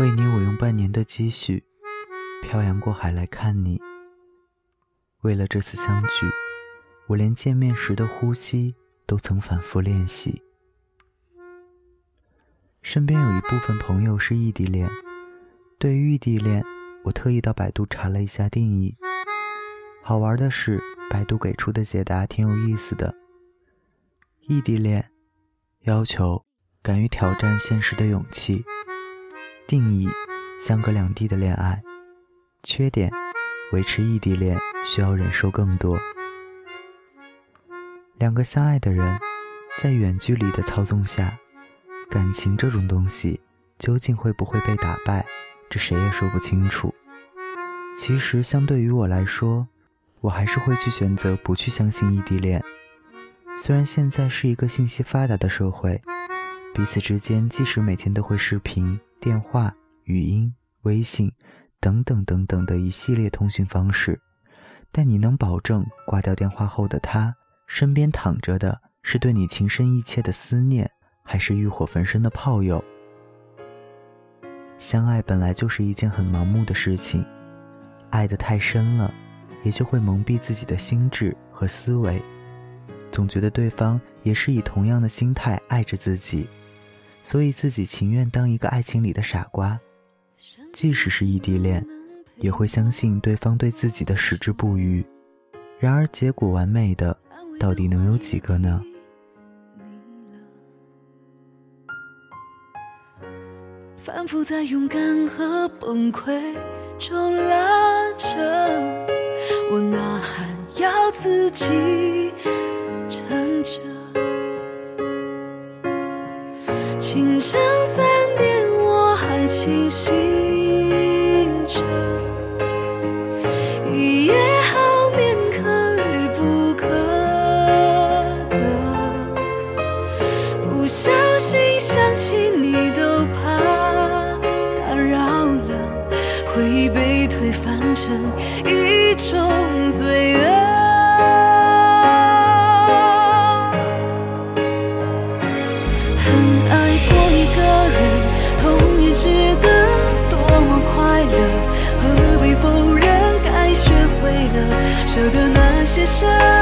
为你，我用半年的积蓄漂洋过海来看你。为了这次相聚，我连见面时的呼吸都曾反复练习。身边有一部分朋友是异地恋，对于异地恋，我特意到百度查了一下定义。好玩的是，百度给出的解答挺有意思的。异地恋要求敢于挑战现实的勇气。定义：相隔两地的恋爱。缺点：维持异地恋需要忍受更多。两个相爱的人，在远距离的操纵下，感情这种东西究竟会不会被打败，这谁也说不清楚。其实，相对于我来说，我还是会去选择不去相信异地恋。虽然现在是一个信息发达的社会，彼此之间即使每天都会视频、电话、语音、微信等等等等的一系列通讯方式，但你能保证挂掉电话后的他身边躺着的是对你情深意切的思念，还是欲火焚身的炮友？相爱本来就是一件很盲目的事情，爱得太深了。也就会蒙蔽自己的心智和思维，总觉得对方也是以同样的心态爱着自己，所以自己情愿当一个爱情里的傻瓜。即使是异地恋，也会相信对方对自己的矢志不渝。然而，结果完美的到底能有几个呢？反复在勇敢和崩溃中拉扯。我呐喊，要自己清晨舍得那些伤。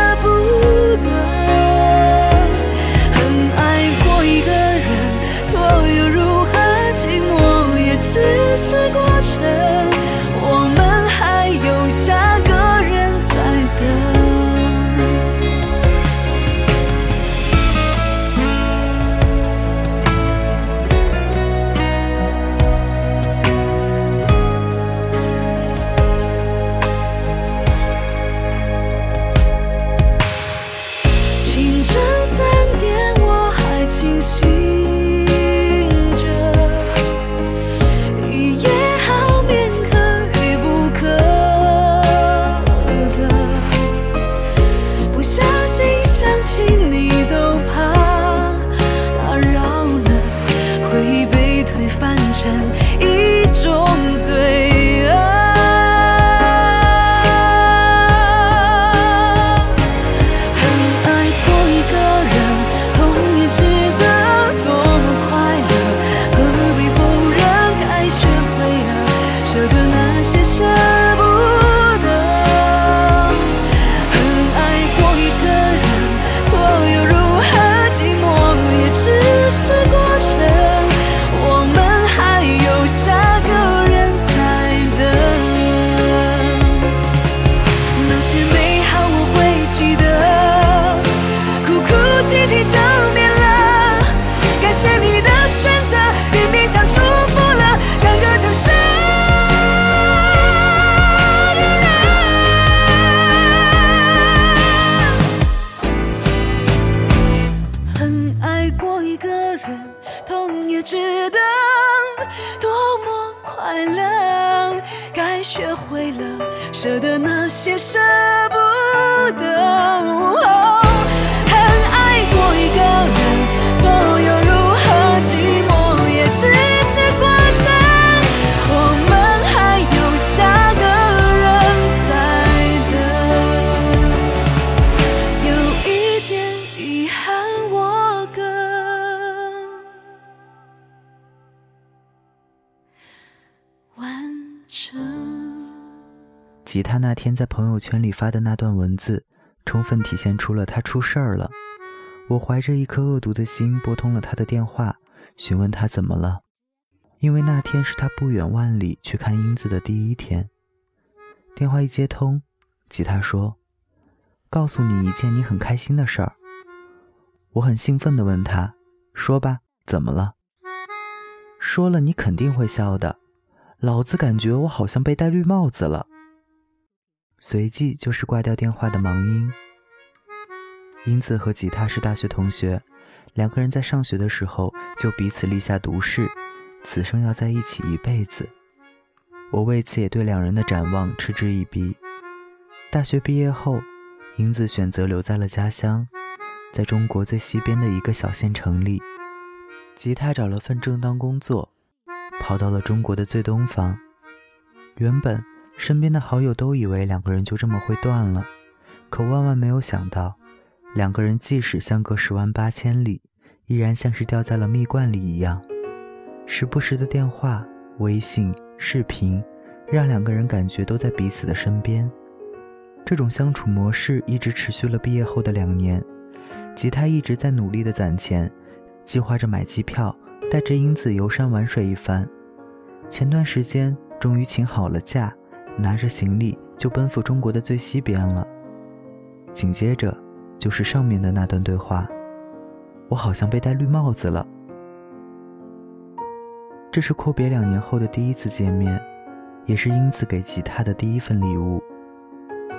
吉他那天在朋友圈里发的那段文字，充分体现出了他出事儿了。我怀着一颗恶毒的心拨通了他的电话，询问他怎么了，因为那天是他不远万里去看英子的第一天。电话一接通，吉他说：“告诉你一件你很开心的事儿。”我很兴奋地问他：“说吧，怎么了？”说了你肯定会笑的，老子感觉我好像被戴绿帽子了。随即就是挂掉电话的忙音。英子和吉他是大学同学，两个人在上学的时候就彼此立下毒誓，此生要在一起一辈子。我为此也对两人的展望嗤之以鼻。大学毕业后，英子选择留在了家乡，在中国最西边的一个小县城里。吉他找了份正当工作，跑到了中国的最东方。原本身边的好友都以为两个人就这么会断了，可万万没有想到。两个人即使相隔十万八千里，依然像是掉在了蜜罐里一样。时不时的电话、微信、视频，让两个人感觉都在彼此的身边。这种相处模式一直持续了毕业后的两年。吉他一直在努力的攒钱，计划着买机票，带着英子游山玩水一番。前段时间终于请好了假，拿着行李就奔赴中国的最西边了。紧接着。就是上面的那段对话，我好像被戴绿帽子了。这是阔别两年后的第一次见面，也是英子给吉他的第一份礼物。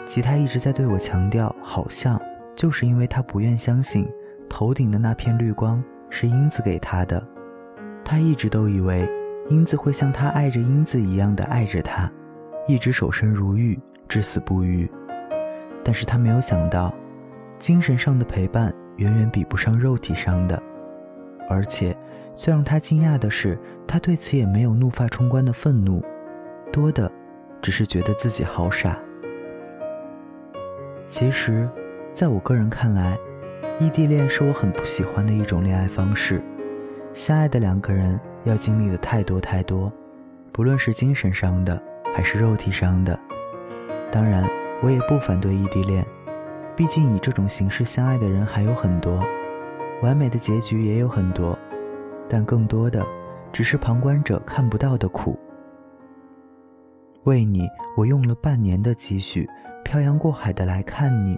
吉他一直在对我强调，好像就是因为他不愿相信头顶的那片绿光是英子给他的。他一直都以为英子会像他爱着英子一样的爱着他，一直守身如玉，至死不渝。但是他没有想到。精神上的陪伴远远比不上肉体上的，而且最让他惊讶的是，他对此也没有怒发冲冠的愤怒，多的只是觉得自己好傻。其实，在我个人看来，异地恋是我很不喜欢的一种恋爱方式。相爱的两个人要经历的太多太多，不论是精神上的还是肉体上的。当然，我也不反对异地恋。毕竟以这种形式相爱的人还有很多，完美的结局也有很多，但更多的只是旁观者看不到的苦。为你，我用了半年的积蓄，漂洋过海的来看你。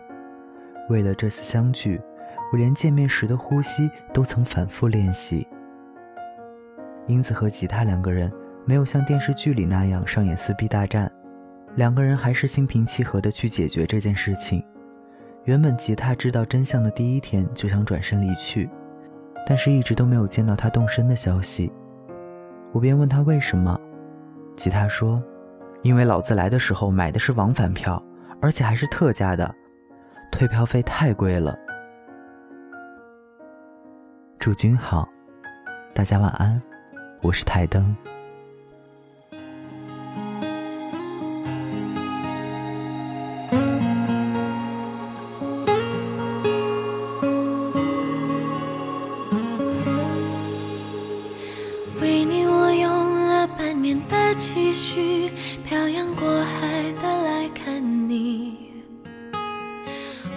为了这次相聚，我连见面时的呼吸都曾反复练习。英子和吉他两个人没有像电视剧里那样上演撕逼大战，两个人还是心平气和的去解决这件事情。原本吉他知道真相的第一天就想转身离去，但是一直都没有见到他动身的消息。我便问他为什么，吉他说：“因为老子来的时候买的是往返票，而且还是特价的，退票费太贵了。”祝君好，大家晚安，我是台灯。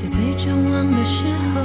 在最绝望的时候，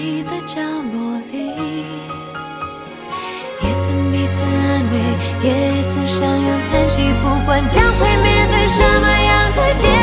你的角落里。也曾彼此安慰也曾相拥叹息不管将会面对什么样的结